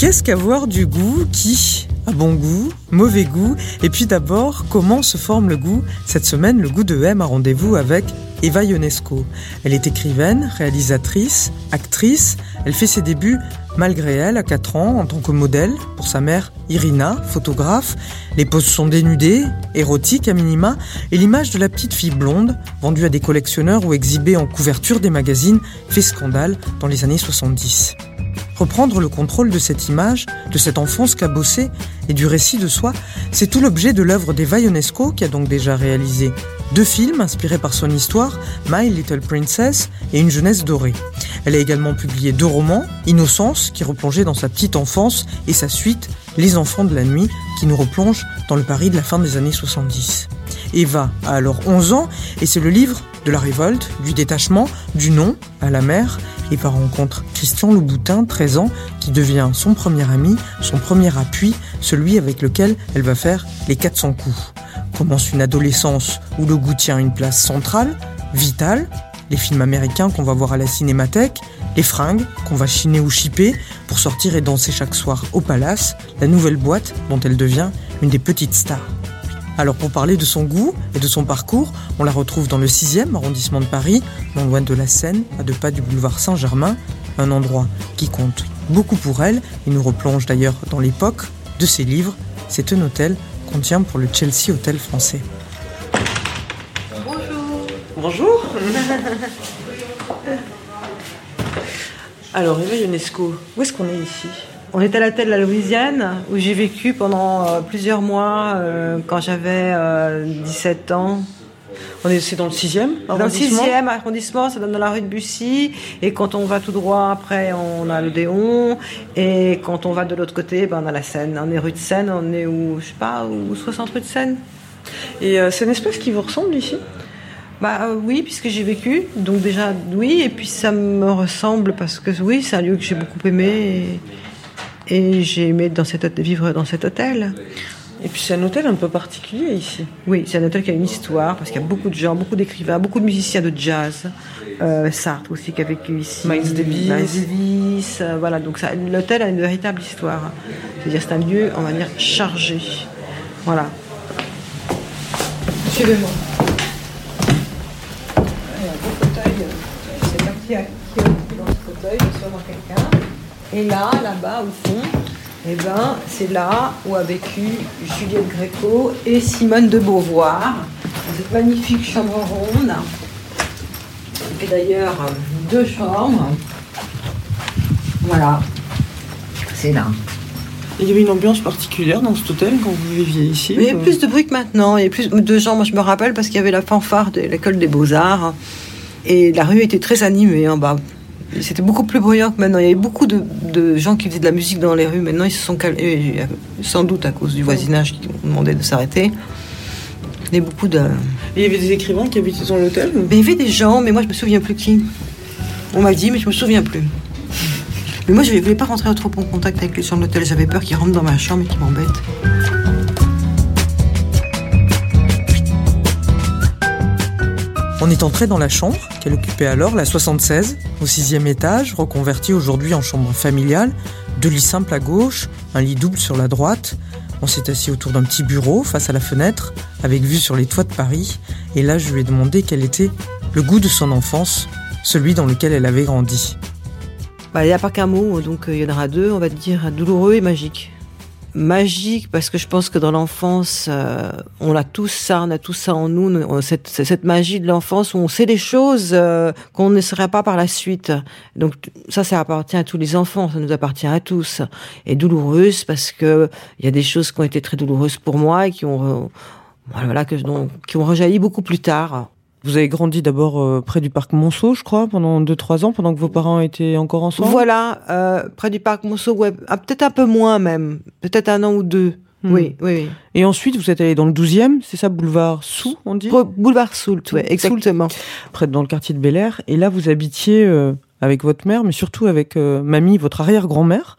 Qu'est-ce qu'avoir du goût Qui a bon goût Mauvais goût? Et puis d'abord, comment se forme le goût? Cette semaine, le goût de M a rendez-vous avec Eva Ionesco. Elle est écrivaine, réalisatrice, actrice. Elle fait ses débuts malgré elle à 4 ans en tant que modèle pour sa mère Irina, photographe. Les poses sont dénudées, érotiques à minima, et l'image de la petite fille blonde, vendue à des collectionneurs ou exhibée en couverture des magazines, fait scandale dans les années 70. Reprendre le contrôle de cette image, de cette enfance cabossée et du récit de soi, c'est tout l'objet de l'œuvre d'Eva Ionesco qui a donc déjà réalisé deux films inspirés par son histoire, My Little Princess et Une jeunesse dorée. Elle a également publié deux romans, Innocence, qui replongeait dans sa petite enfance, et sa suite, Les enfants de la nuit, qui nous replonge dans le Paris de la fin des années 70. Eva a alors 11 ans, et c'est le livre de la révolte, du détachement, du non à la mère, Eva rencontre Christian Louboutin, 13 ans, qui devient son premier ami, son premier appui, celui avec lequel elle va faire les 400 coups. Commence une adolescence où le goût tient une place centrale, vitale, les films américains qu'on va voir à la cinémathèque, les fringues qu'on va chiner ou chipper pour sortir et danser chaque soir au palace, la nouvelle boîte dont elle devient une des petites stars. Alors pour parler de son goût et de son parcours, on la retrouve dans le 6e arrondissement de Paris, non loin de la Seine, à deux pas du boulevard Saint-Germain, un endroit qui compte beaucoup pour elle et nous replonge d'ailleurs dans l'époque de ses livres. C'est un hôtel qu'on tient pour le Chelsea Hotel français. Bonjour. Bonjour. Alors Eva Ionesco, où est-ce qu'on est ici? On est à l'hôtel La Louisiane où j'ai vécu pendant euh, plusieurs mois euh, quand j'avais euh, 17 ans. On est c'est dans le 6e Dans le arrondissement 6e arrondissement, ça donne dans la rue de Bussy. Et quand on va tout droit, après, on a le Déon. Et quand on va de l'autre côté, ben, on a la Seine. On est rue de Seine, on est où, je sais pas, où 60 rue de Seine. Et euh, c'est une espèce qui vous ressemble ici? Bah euh, oui, puisque j'ai vécu. Donc déjà, oui. Et puis ça me ressemble parce que oui, c'est un lieu que j'ai beaucoup aimé. Et, et j'ai aimé dans cet hôtel- vivre dans cet hôtel. Et puis c'est un hôtel un peu particulier ici. Oui, c'est un hôtel qui a une histoire, parce qu'il y a beaucoup de gens, beaucoup d'écrivains, beaucoup de musiciens de jazz. Euh, Sartre aussi qui a vécu ici. Miles Davis. Miles Davis, euh, voilà, donc l'hôtel a une véritable histoire. C'est-à-dire c'est un lieu, on va dire, chargé. Voilà. Suivez-moi. Il y a un beau fauteuil, euh, c'est parti qui est dans ce fauteuil, sûrement quelqu'un. Et là, là-bas, au fond, eh ben, c'est là où a vécu Juliette Gréco et Simone de Beauvoir. Cette magnifique chambre ronde. Et d'ailleurs, deux chambres. Voilà. C'est là. Il y avait une ambiance particulière dans cet hôtel quand vous viviez ici Mais il y a plus de bruit que maintenant. Il y a plus de gens. Moi, je me rappelle parce qu'il y avait la fanfare de l'école des beaux-arts. Et la rue était très animée en bas. C'était beaucoup plus bruyant que maintenant. Il y avait beaucoup de, de gens qui faisaient de la musique dans les rues. Maintenant, ils se sont calmés. euh, Sans doute à cause du voisinage qui demandait de s'arrêter. Il y avait beaucoup de. Et il y avait des écrivains qui habitaient dans l'hôtel il y avait des gens, mais moi, je me souviens plus qui. On m'a dit, mais je me souviens plus. Mais moi, je ne voulais pas rentrer trop en contact avec les gens de l'hôtel. J'avais peur qu'ils rentrent dans ma chambre et qu'ils m'embêtent. On est entré dans la chambre qu'elle occupait alors, la 76, au sixième étage, reconvertie aujourd'hui en chambre familiale, deux lits simples à gauche, un lit double sur la droite. On s'est assis autour d'un petit bureau face à la fenêtre, avec vue sur les toits de Paris, et là je lui ai demandé quel était le goût de son enfance, celui dans lequel elle avait grandi. Bah, il n'y a pas qu'un mot, donc euh, il y en aura deux, on va dire douloureux et magique. Magique parce que je pense que dans l'enfance, euh, on a tous ça, on a tous ça en nous, cette, cette magie de l'enfance où on sait des choses euh, qu'on ne saurait pas par la suite. Donc ça, ça appartient à tous les enfants, ça nous appartient à tous. Et douloureuse parce que il y a des choses qui ont été très douloureuses pour moi et qui ont, voilà, que, dont- qui ont rejailli beaucoup plus tard. Vous avez grandi d'abord euh, près du parc Monceau, je crois, pendant 2-3 ans, pendant que vos parents étaient encore ensemble? Voilà, euh, près du parc Monceau, ouais, ah, peut-être un peu moins même, peut-être un an ou deux. Hmm. Oui, oui, oui. Et ensuite, vous êtes allé dans le 12e, c'est ça, boulevard Sous, on dit? Bo- Boulevard Soult, ouais, exactement. Près dans le quartier de Bel Air. Et là, vous habitiez euh, avec votre mère, mais surtout avec euh, mamie, votre arrière-grand-mère.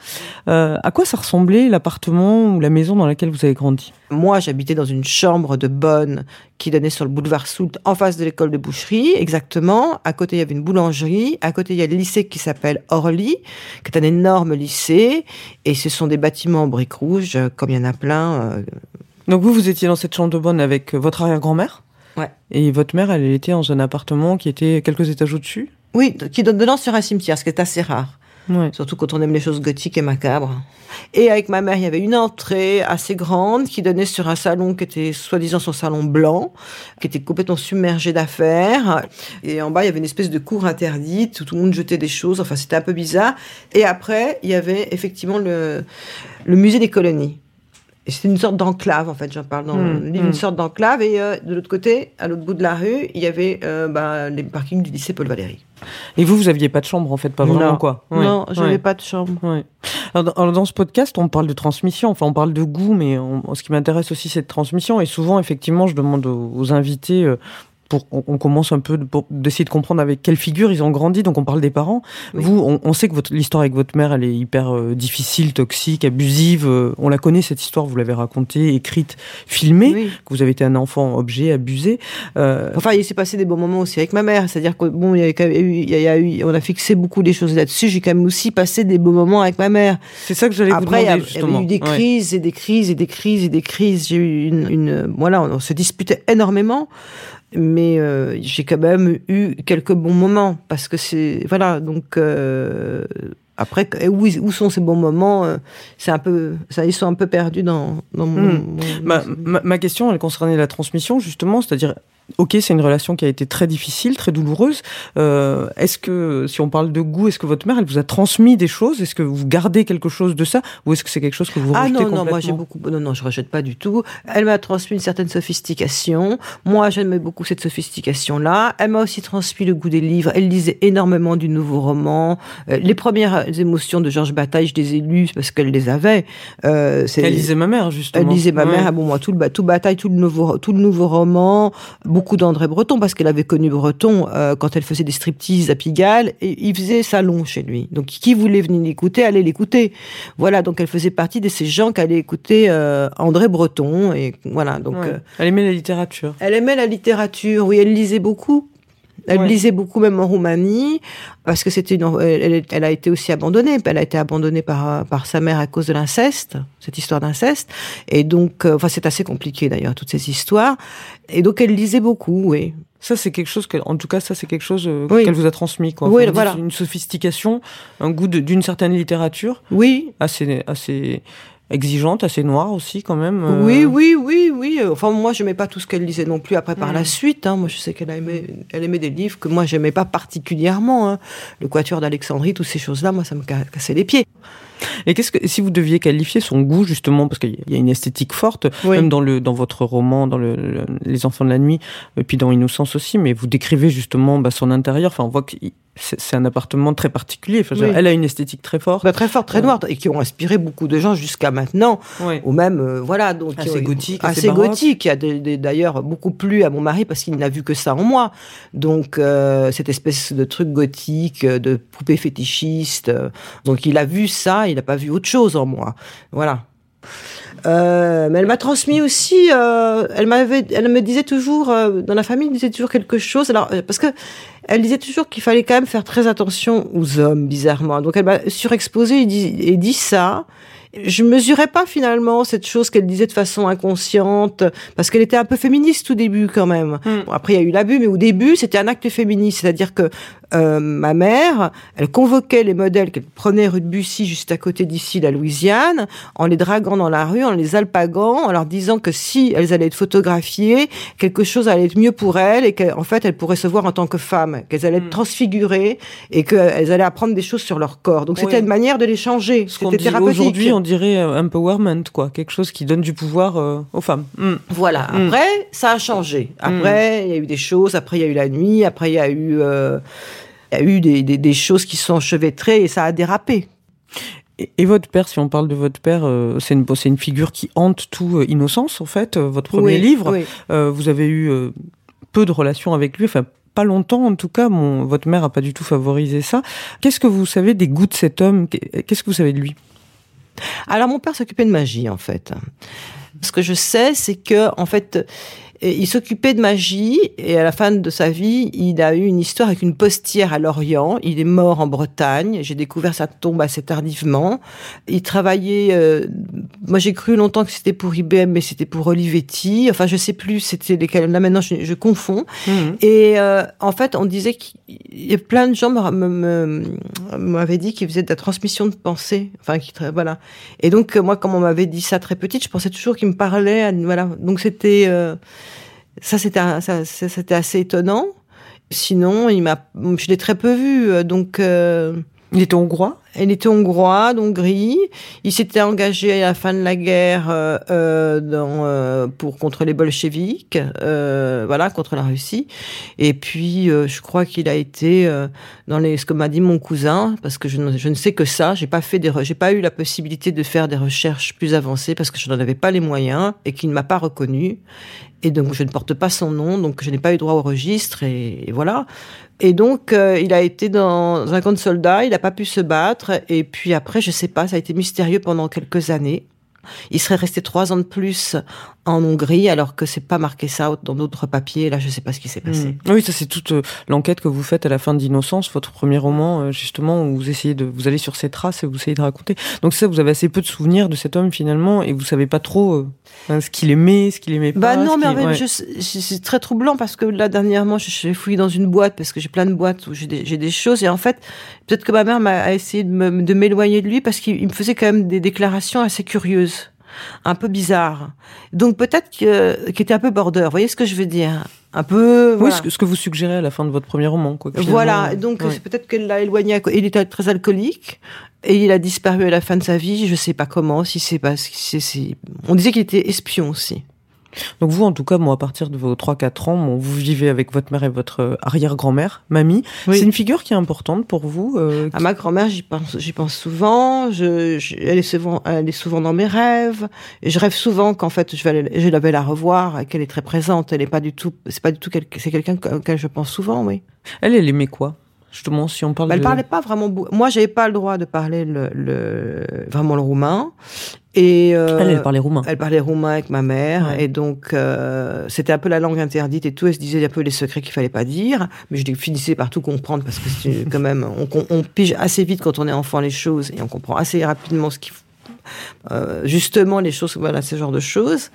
Euh, à quoi ça ressemblait l'appartement ou la maison dans laquelle vous avez grandi? Moi, j'habitais dans une chambre de bonne qui donnait sur le boulevard Soult, en face de l'école de boucherie, exactement. À côté, il y avait une boulangerie. À côté, il y a le lycée qui s'appelle Orly, qui est un énorme lycée. Et ce sont des bâtiments en briques rouges, euh, comme il y en a plein. euh, Donc vous, vous étiez dans cette chambre de bonne avec votre arrière-grand-mère? Ouais. Et votre mère, elle était dans un appartement qui était quelques étages au-dessus? Oui, qui donne donnant sur un cimetière, ce qui est assez rare. Surtout quand on aime les choses gothiques et macabres. Et avec ma mère, il y avait une entrée assez grande qui donnait sur un salon qui était soi-disant son salon blanc, qui était complètement submergé d'affaires. Et en bas, il y avait une espèce de cour interdite où tout le monde jetait des choses. Enfin, c'était un peu bizarre. Et après, il y avait effectivement le, le musée des colonies. Et c'était une sorte d'enclave, en fait, j'en parle dans Hmm, le livre, hmm. une sorte d'enclave. Et euh, de l'autre côté, à l'autre bout de la rue, il y avait euh, bah, les parkings du lycée Paul Valéry. Et vous, vous aviez pas de chambre en fait, pas vraiment non. quoi Ouais, Non, j'avais ouais. pas de chambre. Ouais. Alors, dans- alors, dans ce podcast, on parle de transmission, enfin on parle de goût, mais on- ce qui m'intéresse aussi c'est de transmission. Et souvent, effectivement, je demande aux, aux invités, euh, pour on, on commence un peu de- pour d'essayer de comprendre avec quelle figure ils ont grandi. Donc on parle des parents. Oui. Vous, on, on sait que l'histoire avec votre mère, elle est hyper euh, difficile, toxique, abusive. euh, on la connaît cette histoire, vous l'avez racontée, écrite, filmée. Oui. Que vous avez été un enfant objet, abusé. Euh, Enfin, il s'est passé des bons moments aussi avec ma mère. C'est-à-dire que bon, il y a quand même eu, il y a eu, on a fixé beaucoup des choses là-dessus. J'ai quand même aussi passé des beaux moments avec ma mère. c'est ça que j'allais vous Après, il y, a- demander y eu des Ouais. crises et des crises et des crises et des crises. J'ai eu une, une- voilà, on, on se disputait énormément, mais euh, j'ai quand même eu quelques bons moments parce que c'est voilà. Donc euh, après, où, où sont ces bons moments euh, C'est un peu, ça, ils sont un peu perdus dans, dans mon, Hmm. mon- Ma, ma, ma question, elle concernait la transmission, justement, c'est-à-dire, ok, c'est une relation qui a été très difficile, très douloureuse. Euh, est-ce que, si on parle de goût, est-ce que votre mère, elle vous a transmis des choses? Est-ce que vous gardez quelque chose de ça? Ou est-ce que c'est quelque chose que vous Ah rejetez non, non, moi j'ai complètement? beaucoup. Non, non, je rejette pas du tout. Elle m'a transmis une certaine sophistication. Moi, j'aimais beaucoup cette sophistication-là. Elle m'a aussi transmis le goût des livres. Elle lisait énormément du nouveau roman. Euh, les premières émotions de Georges Bataille, je les ai lues parce qu'elle les avait. Euh, Elle lisait ma mère, justement. elle lisait ma Ouais. mère, ah bon, moi, tout le, tout Bataille, tout le nouveau, tout le nouveau roman, beaucoup d'André Breton, parce qu'elle avait connu Breton euh, quand elle faisait des striptease à Pigalle, et il faisait salon chez lui. Donc, qui voulait venir l'écouter, allait l'écouter. Voilà, donc elle faisait partie de ces gens qui allaient écouter euh, André Breton, et voilà, donc Ouais. euh, Elle aimait la littérature. elle aimait la littérature, oui, elle lisait beaucoup. Elle Ouais. lisait beaucoup même en Roumanie parce que c'était une, elle, a été aussi abandonnée. Elle a été abandonnée par par sa mère à cause de l'inceste, cette histoire d'inceste. Et donc, euh, enfin, c'est assez compliqué d'ailleurs toutes ces histoires. Et donc, elle lisait beaucoup, oui. Ça, c'est quelque chose, qu'elle- en tout cas, ça, c'est quelque chose euh, Oui. qu'elle vous a transmis, quoi. Oui, dites voilà. Une sophistication, un goût d'une certaine littérature, Oui, assez, assez exigeante, assez noire aussi, quand même. euh. oui, oui, oui, oui. Enfin, moi, je n'aimais pas tout ce qu'elle lisait non plus. Après, par Mm. la suite, hein, moi, je sais qu'elle aimait, elle aimait des livres que moi, j'aimais pas particulièrement. hein. Le Quatuor d'Alexandrie, toutes ces choses-là, moi, ça me ca- cassait les pieds. Et qu'est-ce que si vous deviez qualifier son goût justement parce qu'il y a une esthétique forte Oui. même dans le dans votre roman dans le, le- les enfants de la nuit et puis dans Innocence aussi mais vous décrivez justement bah, son intérieur enfin on voit que c'est un appartement très particulier Enfin, je veux Oui. dire, elle a une esthétique très forte Bah, très fort, très Ouais. noir, et qui ont inspiré beaucoup de gens jusqu'à maintenant, ou même, euh, voilà, donc Assez ont- gothique, assez gothique, qui a d'ailleurs beaucoup plu à mon mari parce qu'il n'a vu que ça en moi. Donc euh, cette espèce de truc gothique, euh, de poupée fétichiste, euh, donc il a vu ça, il n'a pas vu autre chose en moi, voilà. Euh, mais elle m'a transmis aussi. euh, elle m'avait, elle me disait toujours euh, dans la famille, elle disait toujours quelque chose. Alors parce que elle disait toujours qu'il fallait quand même faire très attention aux hommes, bizarrement. Donc elle m'a surexposé et dit, et dit ça. Je mesurais pas finalement cette chose qu'elle disait de façon inconsciente, parce qu'elle était un peu féministe au début quand même. Mm. Bon, après il y a eu l'abus, mais au début c'était un acte féministe, c'est-à-dire que euh, ma mère, elle convoquait les modèles qu'elle prenait rue de Bussy, juste à côté d'ici, la Louisiane, en les draguant dans la rue, en les alpaguant, en leur disant que si elles allaient être photographiées, quelque chose allait être mieux pour elles et qu'en fait elles pourraient se voir en tant que femmes, qu'elles allaient être Mm. transfigurées et qu'elles allaient apprendre des choses sur leur corps. Donc c'était une manière de les changer. C'était thérapeutique. aujourd'hui on dirait euh, empowerment, quoi, quelque chose qui donne du pouvoir euh, aux femmes. Mm. Voilà. Mm. Après, ça a changé. Après, il y a eu des choses. Après, il y a eu la nuit. Après, il y a eu, euh, il y a eu des, des, des choses qui sont enchevêtrées et ça a dérapé. Et, votre père, si on parle de votre père, euh, c'est une, une figure qui hante tout euh, Innocence, en fait, euh, votre premier Oui, livre. oui. Vous avez eu peu de relations avec lui, enfin pas longtemps en tout cas. Mon, votre mère a pas du tout favorisé ça. Qu'est-ce que vous savez des goûts de cet homme? Qu'est-ce que vous savez de lui? Alors mon père s'occupait de magie en fait. Ce que je sais, c'est que en fait, et il s'occupait de magie et à la fin de sa vie, il a eu une histoire avec une postière à Lorient. Il est mort en Bretagne. J'ai découvert sa tombe assez tardivement. Il travaillait. euh, moi, j'ai cru longtemps que c'était pour IBM, mais c'était pour Olivetti. Enfin, je sais plus. C'était lesquels. Là maintenant, je, je confonds. Et euh, en fait, on disait qu'il y a plein de gens m'avaient dit qu'ils faisaient de la transmission de pensée. Enfin, qui voilà. Et donc, moi, comme on m'avait dit ça très petite, je pensais toujours qu'il me parlait. voilà. Donc, c'était euh, ça, c'était assez étonnant. Sinon, il m'a, je l'ai très peu vu. euh, Donc, euh, Il était hongrois. il était hongrois, d'Hongrie. Il s'était engagé à la fin de la guerre euh, euh, dans, euh, pour contre les bolcheviks, euh, voilà, contre la Russie. Et puis, euh, je crois qu'il a été euh, dans les, ce que m'a dit mon cousin, parce que je ne, je ne sais que ça. J'ai pas fait des, j'ai pas eu la possibilité de faire des recherches plus avancées parce que je n'en avais pas les moyens et qu'il ne m'a pas reconnu. Et donc, je ne porte pas son nom, donc je n'ai pas eu droit au registre et voilà. Et donc, euh, il a été dans un camp de soldats, il n'a pas pu se battre. Et puis après, je sais pas, ça a été mystérieux pendant quelques années. Il serait resté trois ans de plus en Hongrie, alors que c'est pas marqué ça dans d'autres papiers. Là, je sais pas ce qui s'est passé. Mm. Oui, ça c'est toute euh, l'enquête que vous faites à la fin d'Innocence, votre premier roman, euh, justement, où vous essayez de, vous allez sur ses traces et vous essayez de raconter. Donc ça, vous avez assez peu de souvenirs de cet homme finalement, et vous savez pas trop euh, hein, ce qu'il aimait, ce qu'il aimait Bah pas. non, ce mais en ouais. c'est très troublant parce que là dernièrement, je suis fouillé dans une boîte parce que j'ai plein de boîtes où j'ai des, des choses et en fait, peut-être que ma mère m'a a essayé de me- de m'éloigner de lui parce qu'il il me faisait quand même des déclarations assez curieuses, un peu bizarres. Donc peut-être que qu'il était un peu border. Vous voyez ce que je veux dire? Un peu. Oui, voilà. ce, que, ce que vous suggérez à la fin de votre premier roman, quoi. finalement, Voilà, donc ouais. c'est peut-être qu'elle l'a éloigné. Il était très alcoolique et il a disparu à la fin de sa vie. Je sais pas comment, si c'est pas, si- on disait qu'il était espion aussi. Donc vous, en tout cas, moi, à partir de vos 3-4 ans, bon, vous vivez avec votre mère et votre euh, arrière-grand-mère, mamie. Oui. C'est une figure qui est importante pour vous. euh, À ma grand-mère, j'y pense, j'y pense souvent. Je, je- elle est souvent, elle est souvent dans mes rêves. Et je rêve souvent qu'en fait, je vais, aller- je vais la revoir et qu'elle est très présente. Elle est pas du tout, c'est pas du tout quel- c'est quelqu'un auquel je pense souvent, oui. Elle, elle aimait quoi? Justement, si on parle Bah, elle de... parlait pas vraiment. Moi, j'avais pas le droit de parler le, le vraiment le roumain. Et euh, Elle, elle parlait roumain. Elle parlait roumain avec ma mère Ouais. et donc euh, c'était un peu la langue interdite et tout. Elle se disait un peu les secrets qu'il fallait pas dire, mais je finissais par tout comprendre parce que c'est quand même on, on- pige assez vite quand on est enfant les choses et on comprend assez rapidement ce qui euh, justement les choses voilà ce genre de choses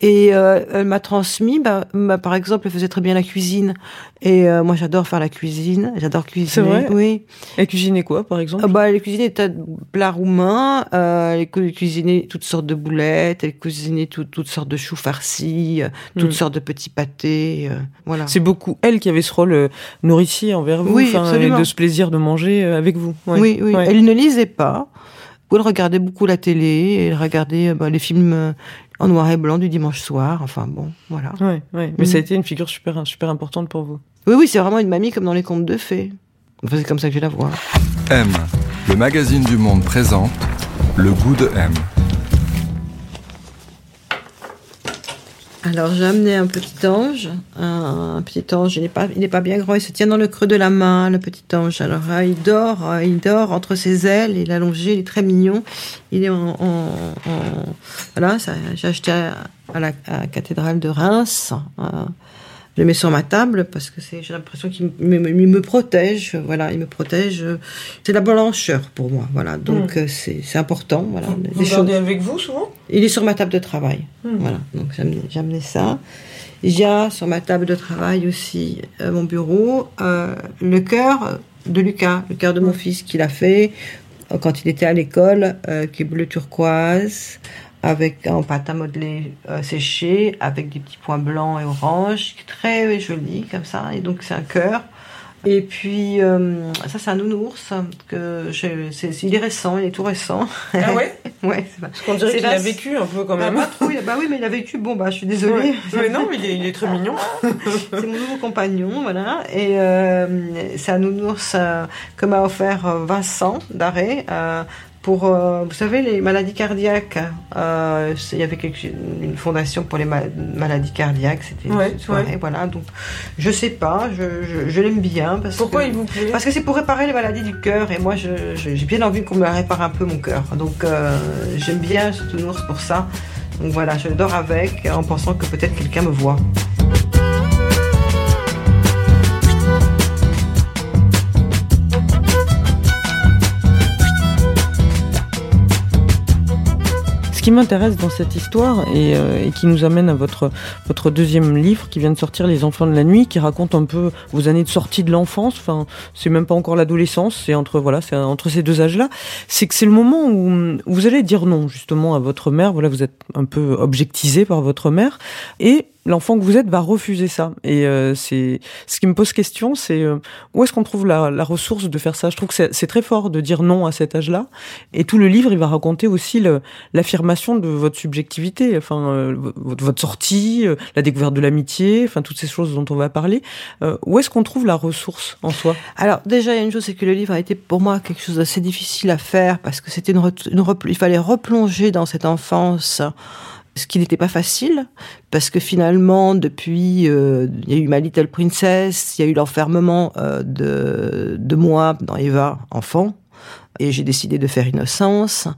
et euh, elle m'a transmis bah, bah, par exemple elle faisait très bien la cuisine et euh, moi j'adore faire la cuisine j'adore cuisiner vrai oui Elle cuisinait quoi, par exemple? Ah bah, elle cuisinait des tas de plats roumains, elle cu- cuisinait toutes sortes de boulettes, elle cuisinait tout- toutes sortes de choux farcis, toutes Mm. sortes de petits pâtés, voilà. C'est beaucoup elle qui avait ce rôle nourricier envers vous, Oui, et absolument. de ce plaisir de manger avec vous. Ouais. Oui, oui. Ouais. Elle ne lisait pas. Elle regardait beaucoup la télé, elle regardait euh, bah, les films euh, en noir et blanc du dimanche soir, enfin bon, voilà. Ouais, ouais. Mais Mm. ça a été une figure super, super importante pour vous. Oui, oui, c'est vraiment une mamie comme dans les contes de fées. Enfin, c'est comme ça que je la vois. M, le magazine du monde présente Le goût de M. Alors j'ai amené un petit ange, un, petit ange. Il n'est pas, il pas bien grand. Il se tient dans le creux de la main, le petit ange. Alors euh, il dort, euh, il dort entre ses ailes. Il est allongé, il est très mignon. Il est en, voilà. J'ai acheté à, à la, à la cathédrale de Reims. euh, je le mets sur ma table parce que c'est, j'ai l'impression qu'il me, me- il me protège. Voilà, il me protège. C'est la blancheur pour moi. Voilà, donc euh, c'est, c'est important. Voilà, des choses- avec vous souvent? Il est sur ma table de travail. Hmm. Voilà, donc j'ai amené, ça. Il y a sur ma table de travail aussi, euh, mon bureau, euh, le cœur de Lucas, le cœur de mon fils qu'il a fait quand il était à l'école, euh, qui est bleu turquoise, avec en pâte à modeler euh, séché, avec des petits points blancs et orange, très joli comme ça. Et donc c'est un cœur. Et puis, euh, ça, c'est un nounours. Que je, c'est, il est récent, il est tout récent. Ah ouais Ouais, c'est qu'on dirait qu'il a vécu un peu quand Bah, même. pas trop, il- bah oui, mais il a vécu. Bon, bah, je suis désolée. Mais non, mais il est, il est très mignon. C'est mon nouveau compagnon, voilà. Et euh, c'est un nounours euh, que m'a offert Vincent d'Arrêt euh, pour, euh, vous savez, les maladies cardiaques. Euh, il y avait quelque- une fondation pour les ma- maladies cardiaques. C'était Ouais, ouais. voilà. Donc, je sais pas, je, je, je l'aime bien parce Pourquoi que il vous plaît? parce que c'est pour réparer les maladies du cœur et moi j'ai bien envie qu'on me répare un peu mon cœur. Donc euh, j'aime bien ce nounours pour ça. Donc voilà, je dors avec en pensant que peut-être quelqu'un me voit. Qui m'intéresse dans cette histoire et, euh, et qui nous amène à votre, votre deuxième livre qui vient de sortir, Les Enfants de la Nuit, qui raconte un peu vos années de sortie de l'enfance. Enfin, c'est même pas encore l'adolescence, c'est entre voilà, c'est entre ces deux âges-là. C'est que c'est le moment où, où vous allez dire non justement à votre mère. Voilà, vous êtes un peu objectisé par votre mère et l'enfant que vous êtes va refuser ça. Et euh, c'est ce qui me pose question, c'est euh, où est-ce qu'on trouve la, la ressource de faire ça? Je trouve que c'est très fort de dire non à cet âge-là. Et tout le livre, il va raconter aussi l'affirmation de votre subjectivité, enfin euh, votre, votre sortie, euh, la découverte de l'amitié, enfin toutes ces choses dont on va parler. Euh, où est-ce qu'on trouve la ressource en soi? Alors déjà, il y a une chose, c'est que le livre a été pour moi quelque chose d'assez difficile à faire parce que c'était une, une il fallait replonger dans cette enfance, ce qui n'était pas facile parce que finalement, depuis, euh, il y a eu ma Little Princess, il y a eu l'enfermement euh, de, de moi dans Eva, enfant, et j'ai décidé de faire Innocence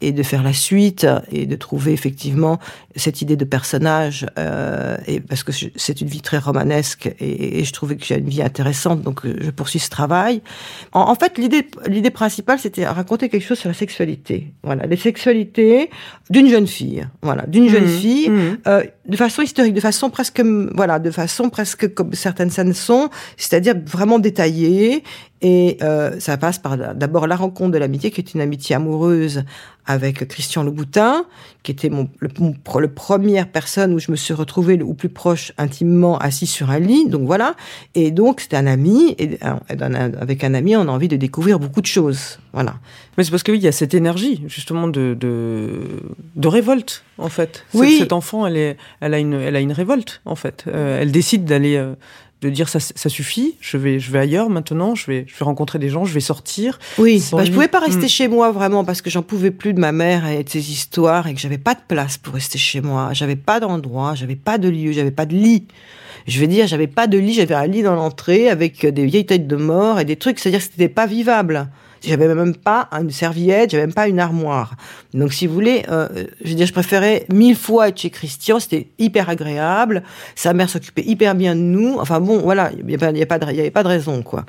et de faire la suite et de trouver effectivement cette idée de personnage euh, et parce que c'est une vie très romanesque et, et je trouvais que j'ai une vie intéressante donc euh, je poursuis ce travail en, en fait l'idée l'idée principale c'était raconter quelque chose sur la sexualité voilà les sexualités d'une jeune fille voilà d'une jeune Mhm. fille Mhm. euh, de façon historique, de façon presque, voilà, de façon presque comme certaines scènes sont, c'est-à-dire vraiment détaillées. Et euh, ça passe par d'abord la rencontre de l'amitié, qui est une amitié amoureuse avec Christian Louboutin, qui était mon, le, mon le première personne où je me suis retrouvée au plus proche intimement assis sur un lit. Donc voilà. Et donc c'était un ami, et un- avec un ami, on a envie de découvrir beaucoup de choses. Voilà. Mais c'est parce qu'il y a cette énergie justement de de, de révolte en fait. Cette- Oui. Cet enfant, elle est, elle a une, elle a une révolte en fait. Euh, elle décide d'aller, euh, de dire ça, ça suffit. Je vais, je vais ailleurs maintenant. Je vais, je vais rencontrer des gens. Je vais sortir. Oui, bah, je pouvais pas rester Mm. chez moi vraiment parce que j'en pouvais plus de ma mère et de ses histoires et que j'avais pas de place pour rester chez moi. J'avais pas d'endroit, j'avais pas de lieu, j'avais pas de lit. Je veux dire, j'avais pas de lit, j'avais un lit dans l'entrée avec des vieilles têtes de mort et des trucs, c'est-à-dire que c'était pas vivable. J'avais même pas une serviette, j'avais même pas une armoire. Donc, si vous voulez, euh, je veux dire, je préférais mille fois être chez Christian. C'était hyper agréable. Sa mère s'occupait hyper bien de nous. Enfin bon, voilà, il y avait, il y a pas y avait pas de raison, quoi.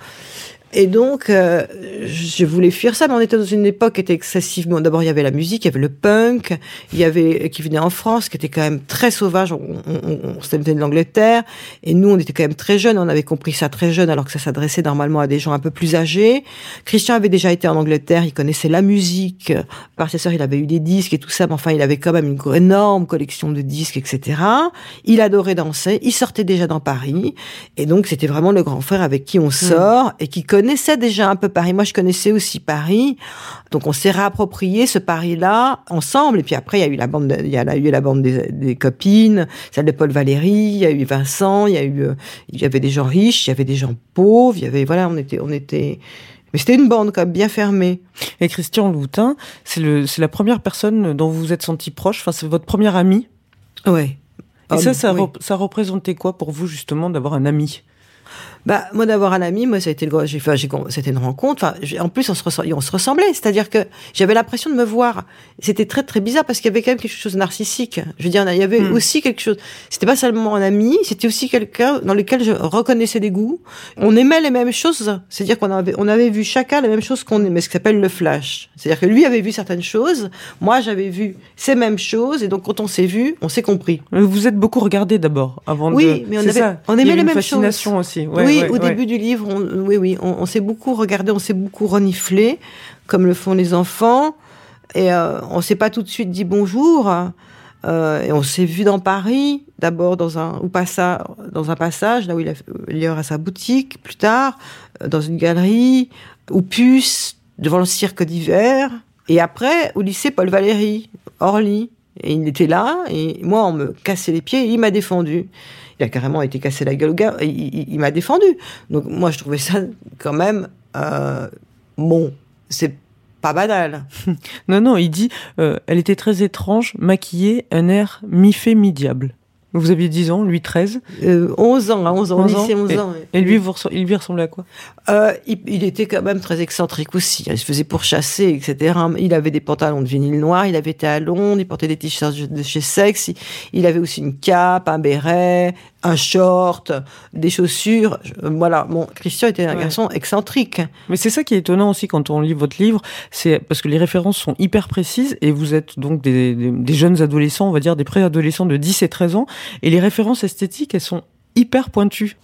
Et donc, euh, je voulais fuir ça, mais on était dans une époque qui était excessivement. D'abord, il y avait la musique, il y avait le punk, il y avait qui venait en France, qui était quand même très sauvage. On, on, on, de l'Angleterre, et nous, on était quand même très jeunes. On avait compris ça très jeune, alors que ça s'adressait normalement à des gens un peu plus âgés. Christian avait déjà été en Angleterre, il connaissait la musique. Par ses sœurs, il avait eu des disques et tout ça, mais enfin, il avait quand même une énorme collection de disques, etc. Il adorait danser, il sortait déjà dans Paris, et donc c'était vraiment le grand frère avec qui on sort et qui connaissait déjà un peu Paris. Moi, je connaissais aussi Paris, donc on s'est réapproprié ce Paris-là ensemble. Et puis après, il y a eu la bande, de- il y a eu la bande des, des copines, celle de Paul Valéry, il y a eu Vincent, il y a eu, euh, il y avait des gens riches, il y avait des gens pauvres, il y avait, voilà, on était, on était, mais c'était une bande quand même bien fermée. Et Christian Loutin, c'est le, c'est la première personne dont vous vous êtes senti proche. Enfin, c'est votre premier ami. Ouais. Et ça, ça, oui. rep- ça représentait quoi pour vous justement d'avoir un ami? Bah, moi, d'avoir un ami, moi, ça a été le j'ai fait, c'était une rencontre. Enfin, en plus, on se, ressem- on se ressemblait. C'est-à-dire que j'avais l'impression de me voir. C'était très, très bizarre parce qu'il y avait quand même quelque chose de narcissique. Je veux dire, il y avait Hmm. aussi quelque chose. C'était pas seulement un ami, c'était aussi quelqu'un dans lequel je reconnaissais des goûts. On aimait les mêmes choses. C'est-à-dire qu'on avait, on avait vu chacun les mêmes choses qu'on aimait, ce qui s'appelle le flash. C'est-à-dire que lui avait vu certaines choses, moi, j'avais vu ces mêmes choses, et donc quand on s'est vu, on s'est compris. Vous êtes beaucoup regardé d'abord avant de. Oui, mais on avait- ça. on aimait les mêmes fascination aussi. Ouais, oui, ouais, au début du livre, on, oui, oui, on, on s'est beaucoup regardé, on s'est beaucoup reniflé, comme le font les enfants, et euh, on s'est pas tout de suite dit bonjour. Euh, et on s'est vu dans Paris, d'abord dans un, ou passa, dans un passage, là où il, a, il y aura sa boutique, plus tard, euh, dans une galerie, au Puce, devant le cirque d'hiver, et après au lycée Paul Valéry, Orly. Et il était là, et moi, on me cassait les pieds, et il m'a défendu. Il a carrément été cassé la gueule au gars, il, il- il m'a défendu. Donc moi, je trouvais ça quand même, euh, bon, c'est pas banal. Non, non, il dit euh, elle était très étrange, maquillée, un air mi-fait, mi-diable. Vous aviez 10 ans, lui 13. Euh, 11 ans, hein, 11 ans, 11 ans. lycée, 11 ans. Et lui, vous il lui ressemblait à quoi? Euh, il, il était quand même très excentrique aussi. Il se faisait pourchasser, etc. Il avait des pantalons de vinyle noir. Il avait été à Londres. Il portait des t-shirts de chez Sex. Il, il avait aussi une cape, un béret, un short, des chaussures. Je- Voilà. Bon, Christian était un Ouais. garçon excentrique. Mais c'est ça qui est étonnant aussi quand on lit votre livre, c'est parce que les références sont hyper précises et vous êtes donc des, des- des jeunes adolescents, on va dire des préadolescents de 10 et 13 ans, et les références esthétiques, elles sont hyper pointues.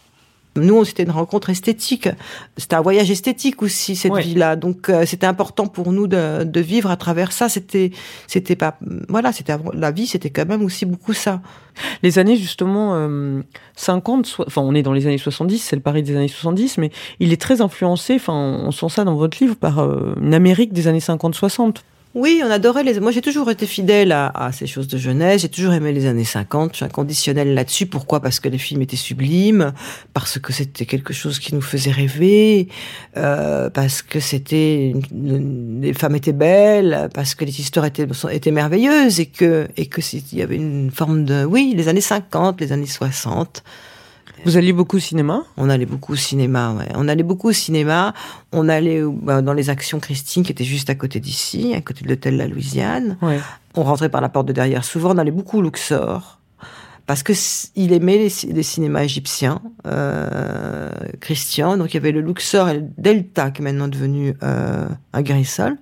Nous, c'était une rencontre esthétique. C'était un voyage esthétique aussi cette Ouais. vie-là. Donc, euh, c'était important pour nous de, de vivre à travers ça. C'était, c'était pas, voilà, c'était la vie, c'était quand même aussi beaucoup ça. Les années justement euh, 50, so- enfin on est dans les années 70, c'est le Paris des années 70, mais il est très influencé, enfin on sent ça dans votre livre, par euh, une Amérique des années 50-60. Oui, on adorait les. Moi, j'ai toujours été fidèle à, à ces choses de jeunesse. J'ai toujours aimé les années 50. Je suis inconditionnelle là-dessus. Pourquoi? Parce que les films étaient sublimes, parce que c'était quelque chose qui nous faisait rêver, euh, parce que c'était les femmes étaient belles, parce que les histoires étaient étaient merveilleuses et que et que il y avait une forme de oui, les années 50, les années 60. Vous alliez beaucoup au cinéma? On allait beaucoup au cinéma, ouais. On allait beaucoup au cinéma. On allait bah, dans les Actions Christine, qui était juste à côté d'ici, à côté de l'hôtel La Louisiane. Ouais. On rentrait par la porte de derrière. Souvent, on allait beaucoup au Luxor. Parce que il aimait les, ci- les cinémas égyptiens, euh, Christian. Donc il y avait le Luxor et le Delta, qui est maintenant devenu euh, un Grisol.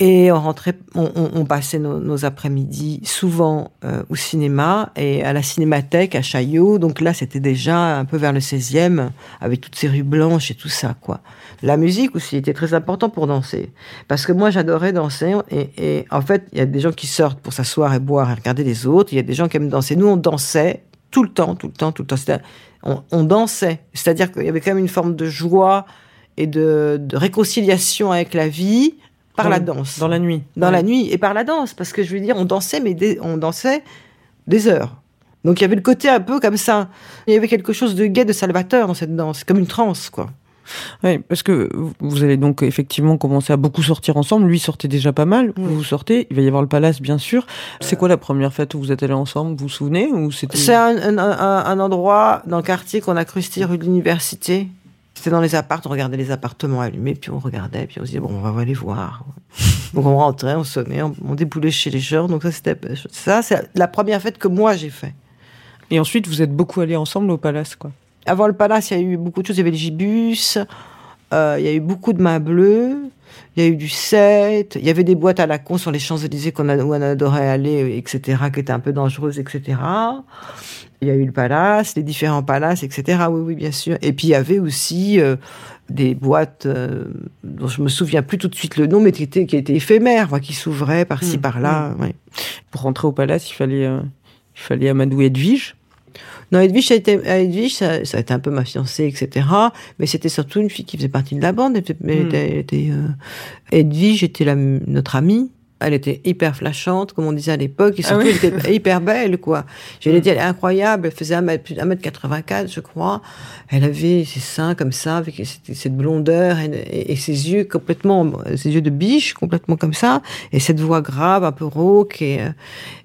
Et on rentrait, on, on- on passait nos, nos après-midi souvent euh, au cinéma et à la cinémathèque à Chaillot. Donc là, c'était déjà un peu vers le 16e, avec toutes ces rues blanches et tout ça, quoi. La musique aussi était très important pour danser. Parce que moi, j'adorais danser. Et, et en fait, il y a des gens qui sortent pour s'asseoir et boire et regarder les autres. Il y a des gens qui aiment danser. Nous, on dansait tout le temps, tout le temps, tout le temps. On, on dansait. C'est-à-dire qu'il y avait quand même une forme de joie et de, de réconciliation avec la vie par Dans- la danse. Dans la nuit. Dans Ouais. la nuit et par la danse. Parce que je veux dire, on dansait, mais des- on dansait des heures. Donc il y avait le côté un peu comme ça. Il y avait quelque chose de gai, de salvateur dans cette danse, comme une transe, quoi. Oui, parce que vous allez donc effectivement commencer à beaucoup sortir ensemble. Lui sortait déjà pas mal. Oui. Vous sortez. Il va y avoir le palace, bien sûr. C'est quoi la première fête où vous êtes allés ensemble? Vous vous souvenez ou c'était C'est un, un- un- un endroit dans le quartier qu'on a crusté rue de l'université. C'était dans les apparts, on regardait les appartements allumés, puis on regardait, puis on se disait, bon, on va aller voir. Donc on rentrait, on sonnait, on, on déboulait chez les gens. Donc ça, c'était ça, c'est la première fête que moi j'ai fait. Et ensuite, vous êtes beaucoup allés ensemble au palace, quoi. Avant le palace, il y a eu beaucoup de choses. Il y avait le gibus, euh, il y a eu beaucoup de mains bleues, il y a eu du 7, il y avait des boîtes à la con sur les Champs-Élysées qu'on a, où on adorait aller, etc., qui étaient un peu dangereuses, etc. Il y a eu le palace, les différents palaces, etc. Oui, oui, bien sûr. Et puis il y avait aussi euh, des boîtes euh, dont je me souviens plus tout de suite le nom, mais qui étaient, qui étaient éphémères, quoi, qui s'ouvraient par-ci, Mmh, par-là. ouais. Pour rentrer au palace, il fallait, euh, il fallait amadouer Edwige. Non, Edwige, ça a été, euh, Edwige, ça, ça a été un peu ma fiancée, etc. Mais c'était surtout une fille qui faisait partie de la bande. Elle était, elle Hmm. était- elle était, Edwige était la, notre amie. Elle était hyper flashante, comme on disait à l'époque, et Ah surtout, oui elle était hyper belle, quoi. Je l'ai dit, elle est incroyable. Elle faisait 1 mètre, plus d'un mètre 84, je crois. Elle avait ses seins comme ça, avec cette, cette blondeur, et, et- et ses yeux complètement, ses yeux de biche, complètement comme ça, et cette voix grave, un peu rauque, et, euh,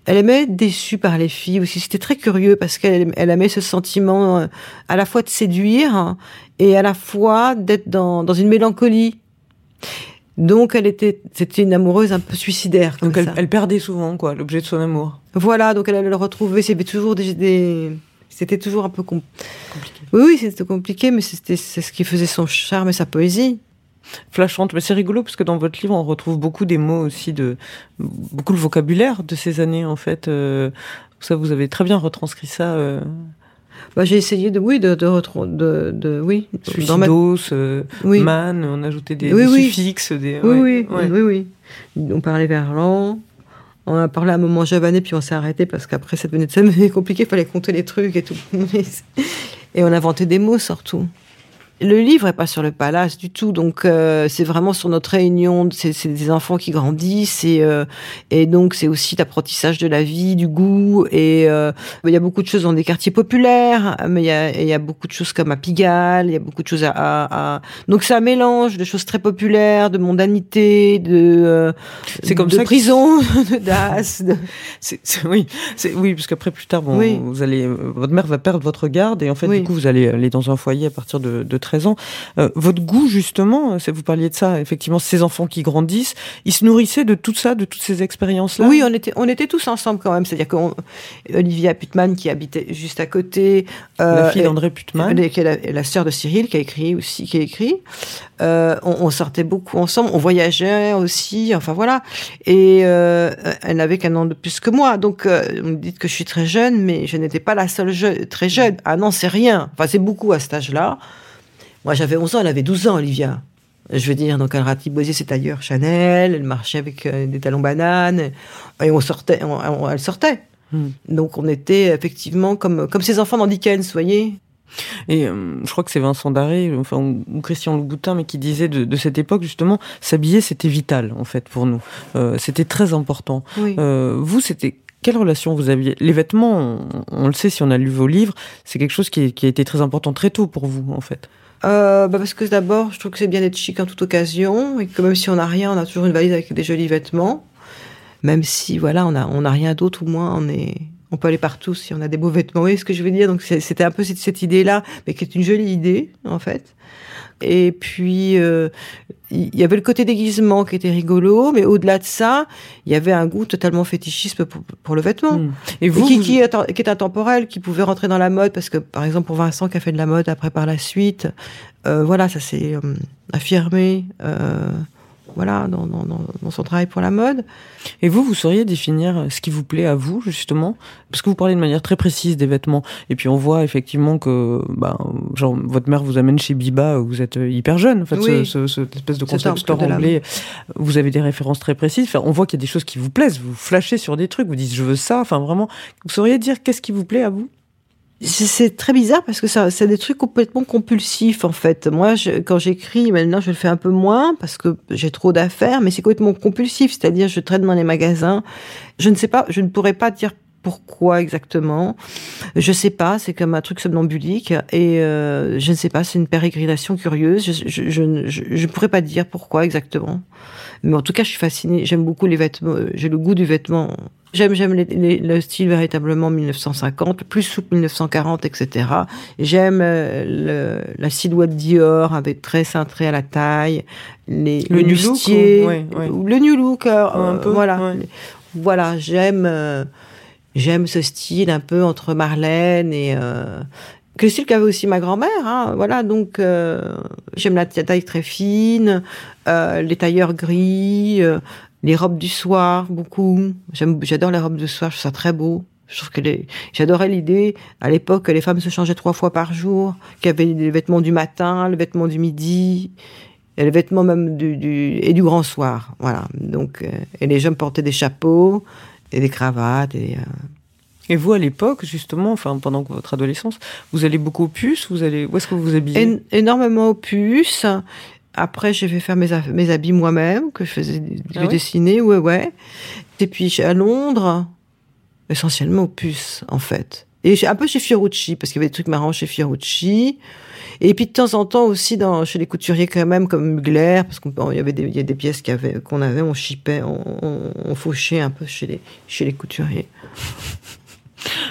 elle aimait être déçue par les filles aussi. C'était très curieux parce qu'elle elle aimait ce sentiment euh, à la fois de séduire hein, et à la fois d'être dans, dans une mélancolie. Donc elle était, c'était une amoureuse un peu suicidaire. Comme Donc elle, ça. elle perdait souvent, quoi, l'objet de son amour. Voilà, donc elle allait le retrouver. C'était toujours des, des- c'était toujours un peu com- Compliqué. Oui, oui, c'était compliqué, mais c'était c'est ce qui faisait son charme et sa poésie. Flashante, mais c'est rigolo parce que dans votre livre, on retrouve beaucoup des mots aussi de beaucoup le vocabulaire de ces années en fait. euh, ça, vous avez très bien retranscrit ça. Euh, Bah, j'ai essayé de, oui, de, de, de, de oui, suicidos, euh, oui. man, on ajoutait des, Oui, des oui. suffixes, des. Oui, ouais, oui, ouais. oui, oui. On parlait verlan. On a parlé à un moment javanais, puis on s'est arrêté parce qu'après, ça devenait, ça devenait compliqué, il fallait compter les trucs et tout. Et on inventait des mots surtout. Le livre est pas sur le palace du tout, donc euh, c'est vraiment sur notre réunion. C'est des enfants qui grandissent et, euh, et donc c'est aussi l'apprentissage de la vie, du goût. Et euh, il y a beaucoup de choses dans des quartiers populaires, mais il y a, il y a beaucoup de choses comme à Pigalle, il y a beaucoup de choses à, à, donc c'est un mélange de choses très populaires, de mondanité, de c'est comme de ça prison, de das. De... C'est, oui, c'est, oui, parce qu'après plus tard, bon, oui. vous allez, votre mère va perdre votre garde et en fait oui. du coup vous allez aller dans un foyer à partir de, de 13 ans. Euh, votre goût, justement, vous parliez de ça, effectivement, ces enfants qui grandissent, ils se nourrissaient de tout ça, de toutes ces expériences-là? Oui, on était, on était tous ensemble quand même. C'est-à-dire qu'Olivia Putman, qui habitait juste à côté. Euh, la fille d'André Putman. Qui est la, la sœur de Cyril, qui a écrit aussi, qui a écrit. Euh, on, on, sortait beaucoup ensemble, on voyageait aussi, enfin voilà. Et euh, elle n'avait qu'un an de plus que moi. Donc, euh, vous me dites que je suis très jeune, mais je n'étais pas la seule je très jeune. Ah non, c'est rien. Enfin, c'est beaucoup à cet âge-là. Moi, j'avais 11 ans, elle avait 12 ans, Olivia. Je veux dire, donc elle ratibosait ses tailleurs Chanel, elle marchait avec euh, des talons bananes, et on sortait, on, on, elle sortait. Hmm. Donc on était effectivement comme, comme ces enfants dans Dickens, vous voyez et euh, je crois que c'est Vincent Daré, enfin, ou Christian Louboutin, mais qui disait de, de cette époque justement, s'habiller c'était vital en fait pour nous. Euh, c'était très important. Oui. Vous, c'était quelle relation vous aviez? Les vêtements, on, on, le sait si on a lu vos livres, c'est quelque chose qui, qui, a été très important très tôt pour vous en fait. Euh, bah parce que d'abord, je trouve que c'est bien d'être chic en toute occasion, et que même si on n'a rien, on a toujours une valise avec des jolis vêtements. Même si, voilà, on n'a on a rien d'autre, au moins on est, on peut aller partout si on a des beaux vêtements. Vous voyez ce que je veux dire? Donc c'était un peu cette, cette idée-là, mais qui est une jolie idée en fait. Et puis euh, il y avait le côté déguisement qui était rigolo, mais au-delà de ça, il y avait un goût totalement fétichisme pour, pour le vêtement. Mmh. Et vous, Et qui, vous... qui, est, qui est intemporel, qui pouvait rentrer dans la mode, parce que par exemple pour Vincent qui a fait de la mode après par la suite, euh, voilà, ça s'est euh, affirmé. Euh, voilà, dans, dans, dans, son travail pour la mode. Et vous, vous sauriez définir ce qui vous plaît à vous, justement? Parce que vous parlez de manière très précise des vêtements. Et puis on voit effectivement que ben, genre, votre mère vous amène chez Biba, vous êtes hyper jeune. En fait, oui. ce, ce, cette espèce de concept store anglais, vous avez des références très précises. Enfin, on voit qu'il y a des choses qui vous plaisent. Vous flashez sur des trucs, vous dites je veux ça. Enfin, vraiment, vous sauriez dire qu'est-ce qui vous plaît à vous? C'est très bizarre parce que ça, c'est des trucs complètement compulsifs en fait. Moi, je, quand j'écris, maintenant, je le fais un peu moins parce que j'ai trop d'affaires, mais c'est complètement compulsif. C'est-à-dire, je traîne dans les magasins. Je ne sais pas, je ne pourrais pas dire pourquoi exactement. Je sais pas, c'est comme un truc somnambulique et euh, je ne sais pas, c'est une pérégrination curieuse. Je, je, je, je, je pourrais pas dire pourquoi exactement. Mais en tout cas, je suis fascinée. J'aime beaucoup les vêtements. J'ai le goût du vêtement J'aime, j'aime le style véritablement 1950, plus souple 1940, etc. J'aime euh, la silhouette Dior avec très cintré à la taille, les, le, le new look, ouais, ouais. le new look, euh, un peu, voilà, ouais. voilà. J'aime, euh, j'aime ce style un peu entre Marlène et euh, le style qu'avait aussi ma grand-mère. Hein, voilà, donc euh, j'aime la taille très fine, euh, les tailleurs gris, euh, les robes du soir, beaucoup. J'adore les robes du soir, je trouve ça très beau. Je trouve que j'adorais l'idée à l'époque que les femmes se changeaient trois fois par jour, qu'il y avait les vêtements du matin, les vêtements du midi, et les vêtements même du, et du grand soir. Voilà. Donc, et les jeunes portaient des chapeaux et des cravates et euh... Et vous, à l'époque, justement, enfin, pendant votre adolescence, vous allez beaucoup aux puces vous allez... Où est-ce que vous vous habillez? Én énormément aux puces. Après, j'ai fait faire mes, mes habits moi-même, que je faisais Ah dessiner, ouais, ouais. Et puis, à Londres, essentiellement aux puces, en fait. Et un peu chez Fiorucci, parce qu'il y avait des trucs marrants chez Fiorucci. Et puis de temps en temps aussi chez les couturiers quand même, comme Mugler, parce qu'il y avait des, pièces qu'on avait, on chipait, on, on, on, fauchait un peu chez les, chez les couturiers.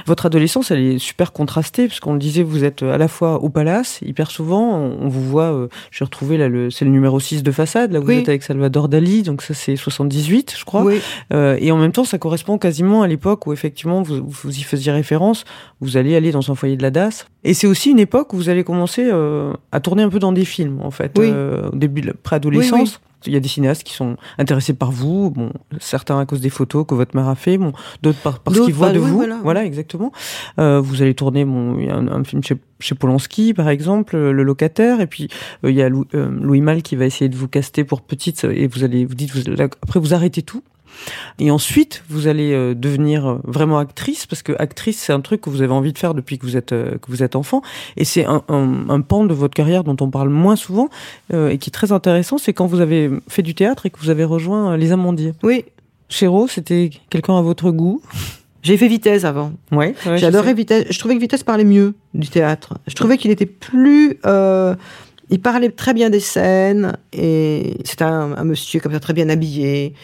Votre adolescence, elle est super contrastée, parce qu'on le disait, vous êtes à la fois au palace, hyper souvent, on vous voit, euh, j'ai retrouvé là, le, c'est le numéro 6 de façade, là où oui. vous êtes avec Salvador Dali, donc ça c'est 78, je crois. Oui. Euh, et en même temps, ça correspond quasiment à l'époque où effectivement vous, vous y faisiez référence, vous allez aller dans un foyer de la DAS. Et c'est aussi une époque où vous allez commencer euh, à tourner un peu dans des films, en fait, oui. euh, au début de la préadolescence. Il y a des cinéastes qui sont intéressés par vous, bon, certains à cause des photos que votre mère a fait, bon, d'autres par, parce qu'ils voient de oui, vous. Voilà, voilà exactement. Euh, vous allez tourner, bon, il y a un, un film chez, chez Polanski, par exemple, Le Locataire, et puis euh, il y a Louis, euh, Louis Malle qui va essayer de vous caster pour petite, et vous allez, vous dites, vous, là, après vous arrêtez tout. Et ensuite, vous allez euh, devenir vraiment actrice, parce que actrice, c'est un truc que vous avez envie de faire depuis que vous êtes, que vous êtes enfant. Et c'est un, un, pan de votre carrière dont on parle moins souvent et qui est très intéressant, c'est quand vous avez fait du théâtre et que vous avez rejoint Les Amandiers. Oui. Chéreau, c'était quelqu'un à votre goût? J'ai fait Vitesse avant. Ouais. J'adorais Vitesse. Je trouvais que Vitesse parlait mieux du théâtre. Je trouvais qu'il était plus. Euh, il parlait très bien des scènes et c'était un, monsieur comme ça très bien habillé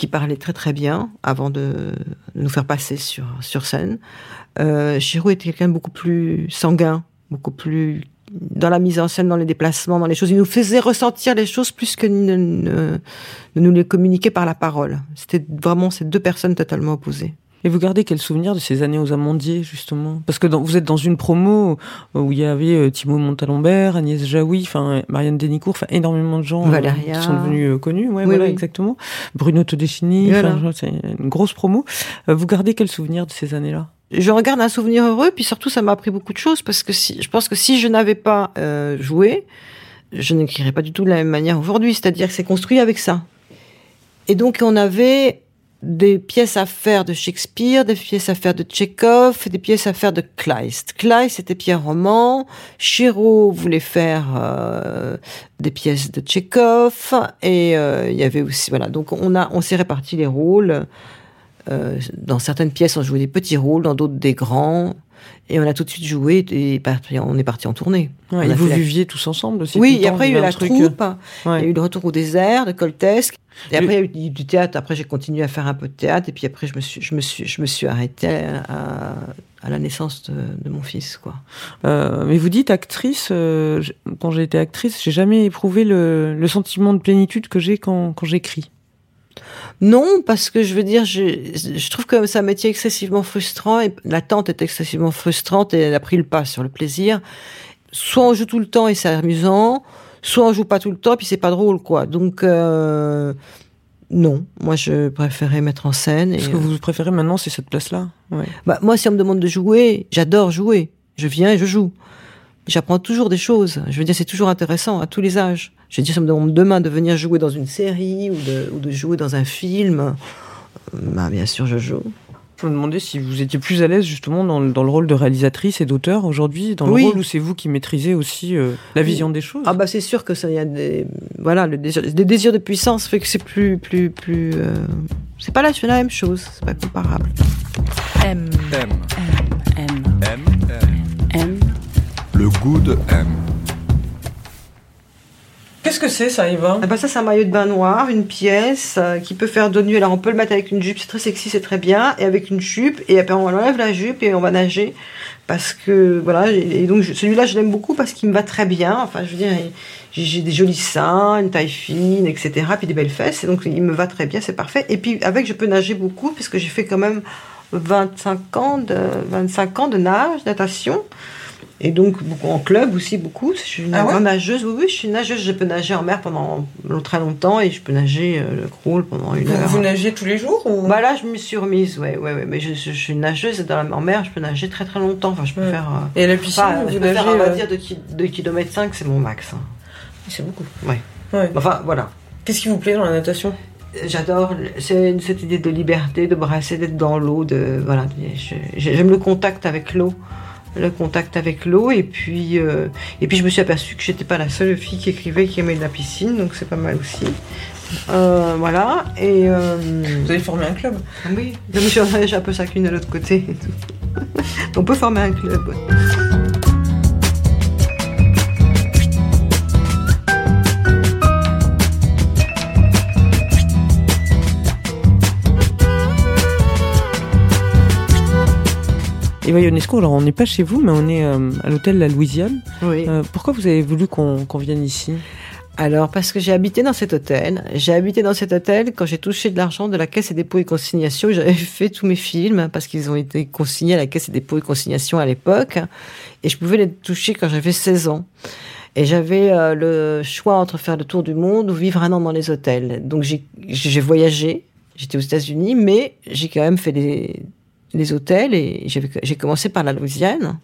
qui parlait très très bien avant de nous faire passer sur sur scène. Euh, était quelqu'un de beaucoup plus sanguin, beaucoup plus dans la mise en scène, dans les déplacements, dans les choses. Il nous faisait ressentir les choses plus que de, de nous les communiquer par la parole. C'était vraiment ces deux personnes totalement opposées. Et vous gardez quel souvenir de ces années aux Amandiers, justement? Parce que vous êtes dans une promo où il y avait euh, Thibaut Montalembert, Agnès Jaoui, enfin Marianne Denicourt, enfin énormément de gens euh, qui sont devenus euh, connus. Ouais, voilà, exactement. Bruno Todeschini, c'est une grosse promo. Vous gardez quel souvenir de ces années-là? Je regarde un souvenir heureux, puis surtout ça m'a appris beaucoup de choses parce que si, je pense que si je n'avais pas joué, je n'écrirais pas du tout de la même manière aujourd'hui. C'est-à-dire que c'est construit avec ça. Et donc on avait des pièces à faire de Shakespeare, des pièces à faire de Tchekhov, des pièces à faire de Kleist. Kleist c'était Pierre Roman, Chiro voulait faire euh, des pièces de Tchekhov et euh, il y avait aussi voilà donc on a on s'est réparti les rôles. Euh, dans certaines pièces on jouait des petits rôles, dans d'autres des grands. Et on a tout de suite joué et on est parti en tournée. et vous viviez tous ensemble aussi Oui, et après il y a eu la troupe, il y a eu le retour au désert de Coltesque. Et après, il y a eu du théâtre. Après, j'ai continué à faire un peu de théâtre. Et puis après, je me suis, je me suis, je me suis arrêtée à, à la naissance de, mon fils, quoi. Euh, mais vous dites actrice. Euh, quand j'ai été actrice, j'ai jamais éprouvé le, le, sentiment de plénitude que j'ai quand, quand j'écris. Non, parce que je veux dire, je, je trouve que c'est un métier excessivement frustrant et l'attente est excessivement frustrante et elle a pris le pas sur le plaisir. Soit on joue tout le temps et c'est amusant, soit on joue pas tout le temps puis c'est pas drôle quoi. Donc euh, non, moi je préférais mettre en scène. Ce que vous préférez maintenant, c'est cette place-là. Bah, moi, si on me demande de jouer, j'adore jouer. Je viens et je joue. J'apprends toujours des choses. Je veux dire, c'est toujours intéressant à tous les âges. Je veux dire, si on me demande demain de venir jouer dans une série ou de, ou de jouer dans un film, bah, bien sûr, je joue. Je me demandais si vous étiez plus à l'aise justement dans, dans, le rôle de réalisatrice et d'auteur aujourd'hui, dans le rôle où c'est vous qui maîtrisez aussi euh, la vision des choses. Ah bah c'est sûr que ça y a des voilà le désir, des désirs de puissance fait que c'est plus plus plus euh, c'est pas là je fais la même chose, c'est pas comparable. M M M de M. Qu'est-ce que c'est ça, Eva ah bah Ça, c'est un maillot de bain noir, une pièce euh, qui peut faire de nuit. Alors, on peut le mettre avec une jupe, c'est très sexy, c'est très bien. Et avec une jupe, et après, on enlève la jupe et on va nager. Parce que, voilà, et donc celui-là, je l'aime beaucoup parce qu'il me va très bien. Enfin, je veux dire, j'ai des jolis seins, une taille fine, etc. Puis des belles fesses. Et donc, il me va très bien, c'est parfait. Et puis, avec, je peux nager beaucoup, puisque j'ai fait quand même 25 ans de, 25 ans de nage, natation. Et donc, beaucoup en club aussi, beaucoup. Je suis une ah nageuse. Oui, oui, je suis nageuse. Je peux nager en mer pendant très longtemps et je peux nager euh, le crawl pendant une heure. Vous nagez tous les jours ou... Bah là, je me suis remise, ouais, ouais, ouais. Mais je, suis une nageuse et dans la, en mer, je peux nager très très longtemps. Enfin, je peux faire. Euh, et la piscine, vous je peux faire, on va euh, dire, de, km 5, c'est mon max. Hein. C'est beaucoup. Ouais. ouais. Enfin, voilà. Qu'est-ce qui vous plaît dans la natation? J'adore cette idée de liberté, de brasser, d'être dans l'eau, de voilà. J'aime le contact avec l'eau le contact avec l'eau. Et puis euh, et puis je me suis aperçue que j'étais pas la seule fille qui écrivait qui aimait la piscine. Donc c'est pas mal aussi. Euh, voilà. Et euh, vous avez formé un club. Oui. J'ai un peu chacune de l'autre côté on peut former un club Eva Ionesco, alors on n'est pas chez vous, mais on est euh, à l'hôtel La Louisiane. Oui. Euh, pourquoi vous avez voulu qu'on vienne ici? Alors, parce que j'ai habité dans cet hôtel. J'ai habité dans cet hôtel quand j'ai touché de l'argent de la Caisse et dépôts et consignation. J'avais fait tous mes films parce qu'ils ont été consignés à la Caisse et dépôts et consignation à l'époque. Et je pouvais les toucher quand j'avais 16 ans. Et j'avais euh, le choix entre faire le tour du monde ou vivre un an dans les hôtels. Donc j'ai voyagé. J'étais aux États-Unis, mais j'ai quand même fait des, les hôtels et j'ai commencé par la Louisiane.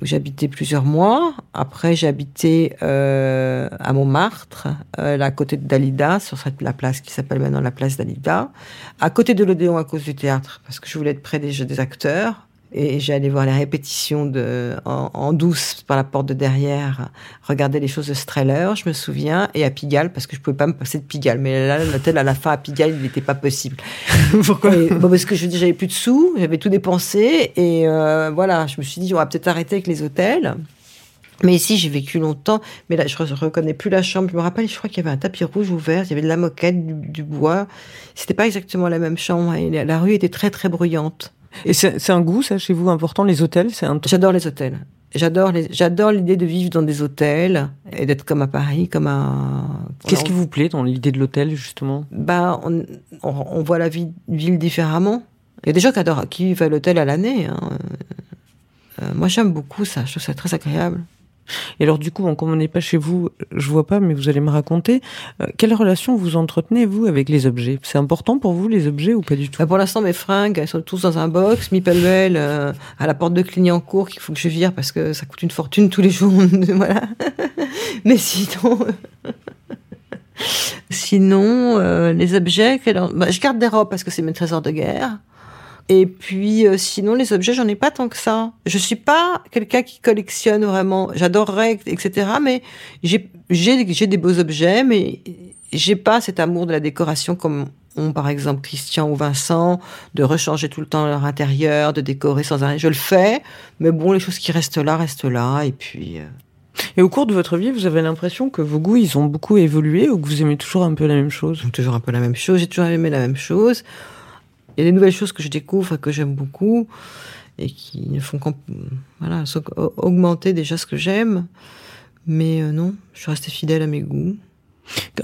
où j'habitais plusieurs mois. Après, habité euh, à Montmartre, euh, à côté de Dalida, sur cette, la place qui s'appelle maintenant la place Dalida, à côté de l'Odéon à cause du théâtre, parce que je voulais être près des, des acteurs. Et j'allais voir les répétitions de, en, douce par la porte de derrière, regarder les choses de Streller, je me souviens, et à Pigalle, parce que je pouvais pas me passer de Pigalle. Mais là, l'hôtel à la fin à Pigalle, il n'était pas possible. Pourquoi bon, Parce que je j'avais plus de sous, j'avais tout dépensé, et euh, voilà, je me suis dit, on va peut-être arrêter avec les hôtels. Mais ici, j'ai vécu longtemps. Mais là, je ne reconnais plus la chambre. Je me rappelle, je crois qu'il y avait un tapis rouge ouvert. Il y avait de la moquette, du, du bois. C'était pas exactement la même chambre. Et la rue était très, très bruyante. Et c'est un goût, ça, chez vous, important, les hôtels c'est un... J'adore les hôtels. J'adore l'idée de vivre dans des hôtels et d'être comme à Paris, comme à. Qu'est-ce qui vous plaît dans l'idée de l'hôtel justement? Bah, on, on, voit la vie, ville différemment. Il y a des gens qui adorent, qui vivent à l'hôtel à l'année. Hein. Euh, moi, j'aime beaucoup ça. Je trouve ça très agréable. Et alors du coup, comme on n'est pas chez vous, je vois pas, mais vous allez me raconter, euh, quelle relation vous entretenez, vous, avec les objets? C'est important pour vous, les objets, ou pas du tout? Bah Pour l'instant, mes fringues, elles sont tous dans un box, pêle euh, à la porte de Clignancourt, qu'il faut que je vire parce que ça coûte une fortune tous les jours. voilà. mais sinon... sinon, euh, les objets... Bah, je garde des robes parce que c'est mes trésors de guerre. Et puis euh, sinon les objets, j'en ai pas tant que ça. Je suis pas quelqu'un qui collectionne vraiment. J'adorerais, etc. Mais j'ai j'ai des beaux objets, mais j'ai pas cet amour de la décoration comme ont par exemple Christian ou Vincent, de rechanger tout le temps leur intérieur, de décorer sans arrêt. Je le fais, mais bon, les choses qui restent là restent là. Et puis. Euh, et au cours de votre vie, vous avez l'impression que vos goûts, ils ont beaucoup évolué ou que vous aimez toujours un peu la même chose? Toujours un peu la même chose. J'ai toujours aimé la même chose. Il y a des nouvelles choses que je découvre et que j'aime beaucoup et qui ne font voilà, augmenter déjà ce que j'aime. Mais euh, non, je suis restée fidèle à mes goûts.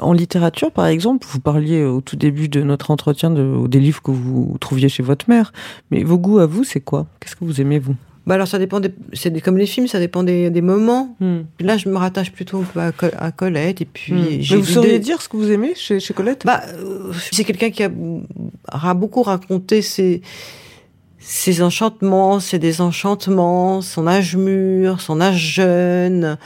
En littérature, par exemple, vous parliez au tout début de notre entretien de, des livres que vous trouviez chez votre mère. Mais vos goûts à vous, c'est quoi? Qu'est-ce que vous aimez, vous? Bah alors ça dépend c'est comme les films ça dépend des, des moments hmm. là je me rattache plutôt à, à Colette et puis hmm. vous sauriez dire ce que vous aimez chez, chez Colette? Bah euh, c'est quelqu'un qui a, a, beaucoup raconté ses ses enchantements ses désenchantements son âge mûr son âge jeune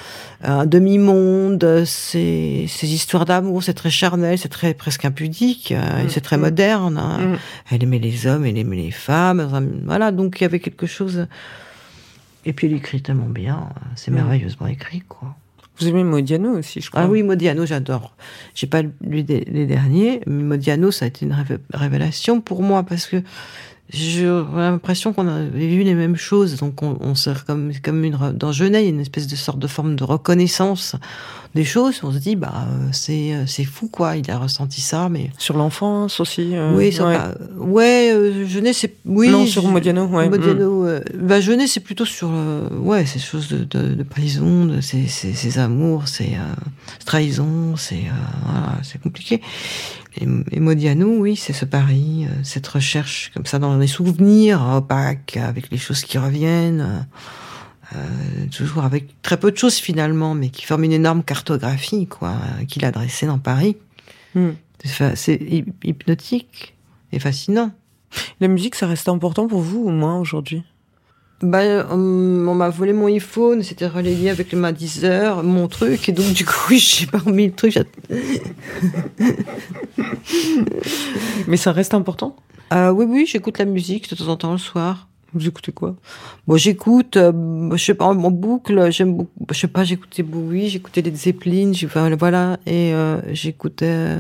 un demi monde ses, ses histoires d'amour c'est très charnel c'est très presque impudique euh, et c'est très hmm. moderne hein. elle aimait les hommes elle aimait les femmes voilà donc il y avait quelque chose et puis il écrit tellement bien, c'est mm. merveilleusement écrit, quoi. Vous aimez Modiano aussi, je crois. Ah oui, Modiano, j'adore. J'ai pas lu les derniers, mais Modiano, ça a été une révélation pour moi parce que j'ai l'impression qu'on avait vu les mêmes choses. Donc, on, on sert comme, comme une, dans Genet, il y a une espèce de sorte de forme de reconnaissance des choses. On se dit, bah, euh, c'est, euh, c'est fou, quoi. Il a ressenti ça, mais. Sur l'enfance aussi. Euh, oui, sur, ouais, ouais euh, Genet, c'est, oui. Non, sur Modiano, ouais. Modiano, mm. bah, Genet, c'est plutôt sur, ouais, ces choses de, de, de prison, de ces, ces, ces amours, ces, trahisons, c'est, voilà, c'est compliqué. Et, Modiano, oui, c'est ce pari, cette recherche comme ça dans les souvenirs opaques, avec les choses qui reviennent. Euh, toujours avec très peu de choses finalement, mais qui forment une énorme cartographie, quoi, qu'il a dressée dans Paris. Hmm. C'est hypnotique et fascinant. La musique, ça reste important pour vous ou moins aujourd'hui? Bah, on, m'a volé mon iPhone, c'était relayé avec ma Deezer, mon truc, et donc du coup, j'ai pas remis le truc. Mais ça reste important? Euh, Oui, oui, j'écoute la musique de temps en temps le soir. Vous écoutez quoi? Bon, j'écoute, euh, je sais pas, en boucle, j'aime beaucoup, je sais pas, j'écoutais Bowie, j'écoutais les Zeppelin, enfin, voilà, et euh, j'écoutais.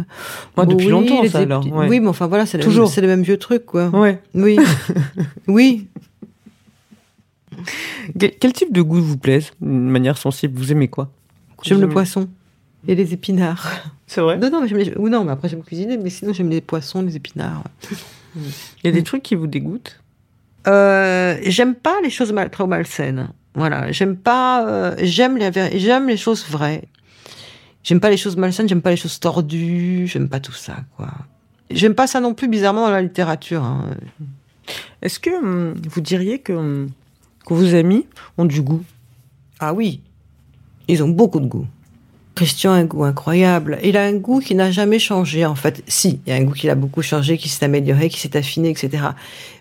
Moi, depuis longtemps, ça, alors. Oui, mais enfin, voilà, c'est toujours, c'est le même vieux truc, quoi. Ouais. Oui. oui. Quel, type de goût vous plaise, d'une manière sensible? Vous aimez quoi? J'aime le poisson et les épinards. C'est vrai? Non, non, mais. Ou non, mais après j'aime cuisiner, mais sinon j'aime les poissons, les épinards. Il y a des trucs qui vous dégoûtent? Euh, j'aime pas les choses mal, trop malsaines. Voilà, j'aime pas, euh, j'aime les, j'aime les choses vraies. J'aime pas les choses malsaines, j'aime pas les choses tordues, j'aime pas tout ça, quoi. J'aime pas ça non plus, bizarrement, dans la littérature. Hein. Est-ce que hum, vous diriez que, hum, que vos amis ont du goût? Ah oui, ils ont beaucoup de goût. Christian a un goût incroyable. Il a un goût qui n'a jamais changé, en fait. Si, il y a un goût qui a beaucoup changé, qui s'est amélioré, qui s'est affiné, etc.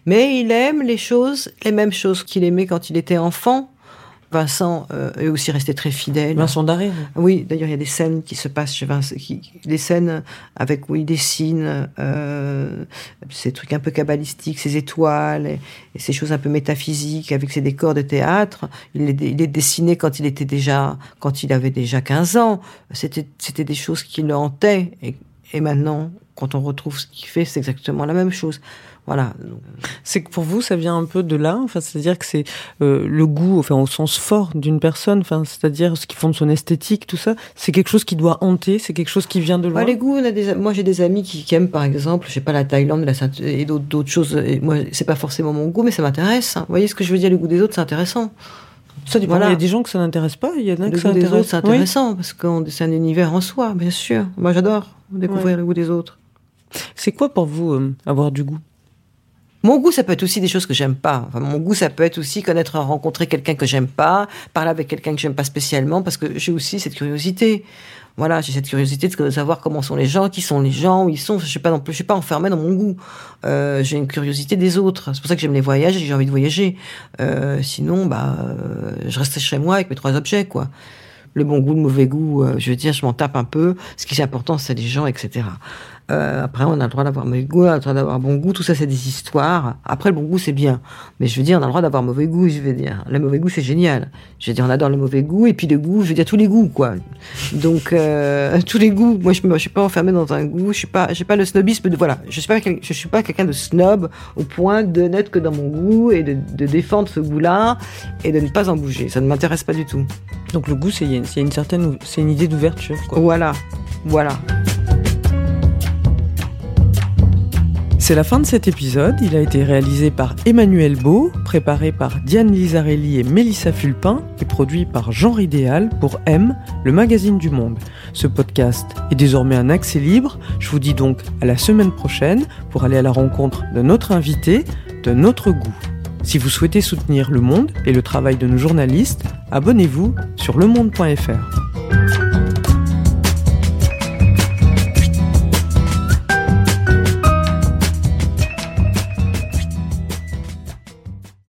Mais il aime les choses, les mêmes choses qu'il aimait quand il était enfant. Vincent euh, est aussi resté très fidèle. Vincent Daré. Oui, d'ailleurs, il y a des scènes qui se passent chez Vincent, qui, des scènes avec où il dessine euh, ces trucs un peu cabalistiques, ces étoiles et, ces choses un peu métaphysiques avec ses décors de théâtre. Il est, il est dessiné quand il était déjà, quand il avait déjà 15 ans. C'était, c'était des choses qui le hantaient et, et maintenant, quand on retrouve ce qu'il fait, c'est exactement la même chose. Voilà. C'est que pour vous, ça vient un peu de là, enfin, c'est-à-dire que c'est euh, le goût, enfin, au sens fort d'une personne, enfin, c'est-à-dire ce qui fonde son esthétique, tout ça, c'est quelque chose qui doit hanter, c'est quelque chose qui vient de loin? les goûts, on a des, moi j'ai des amis qui, aiment par exemple, je sais pas, la Thaïlande la et d'autres choses. Et moi, c'est pas forcément mon goût, mais ça m'intéresse. Vous voyez ce que je veux dire, le goût des autres, c'est intéressant. Ça Il y a des gens que ça n'intéresse pas, il y en a que ça intéresse. C'est intéressant parce que c'est un univers en soi, bien sûr. Moi, j'adore découvrir le goût des autres. C'est quoi pour vous euh, avoir du goût? Mon goût, ça peut être aussi des choses que j'aime pas. mon goût, ça peut être aussi connaître, rencontrer quelqu'un que j'aime pas, parler avec quelqu'un que j'aime pas spécialement, parce que j'ai aussi cette curiosité. Voilà, j'ai cette curiosité de savoir comment sont les gens, qui sont les gens, où ils sont. Je suis pas non plus, je suis pas enfermée dans mon goût. Euh, j'ai une curiosité des autres. C'est pour ça que j'aime les voyages et j'ai envie de voyager. Euh, sinon, bah, euh, je reste chez moi avec mes trois objets, quoi. Le bon goût, le mauvais goût, je veux dire, je m'en tape un peu. Ce qui est important, c'est les gens, etc. Euh, après, on a le droit d'avoir mauvais goût, on a le droit d'avoir bon goût. Tout ça, c'est des histoires. Après, le bon goût, c'est bien. Mais je veux dire, on a le droit d'avoir mauvais goût, je veux dire. Le mauvais goût, c'est génial. Je veux dire, on adore le mauvais goût. Et puis, le goût, je veux dire, tous les goûts, quoi. Donc, euh, tous les goûts. Moi, je, je suis pas enfermée dans un goût. Je suis pas, j'ai pas le snobisme de, voilà. Je suis pas, je suis pas quelqu'un de snob au point de n'être que dans mon goût et de, de défendre ce goût-là et de ne pas en bouger. Ça ne m'intéresse pas du tout. Donc, le goût, c'est une, une certaine, c'est une idée d'ouverture, quoi. Voilà. Voilà. C'est la fin de cet épisode. Il a été réalisé par Emmanuel Beau, préparé par Diane Lizarelli et Mélissa Fulpin et produit par Jean Ridéal pour M, le magazine du monde. Ce podcast est désormais un accès libre. Je vous dis donc à la semaine prochaine pour aller à la rencontre de notre invité, de notre goût. Si vous souhaitez soutenir Le Monde et le travail de nos journalistes, abonnez-vous sur lemonde.fr.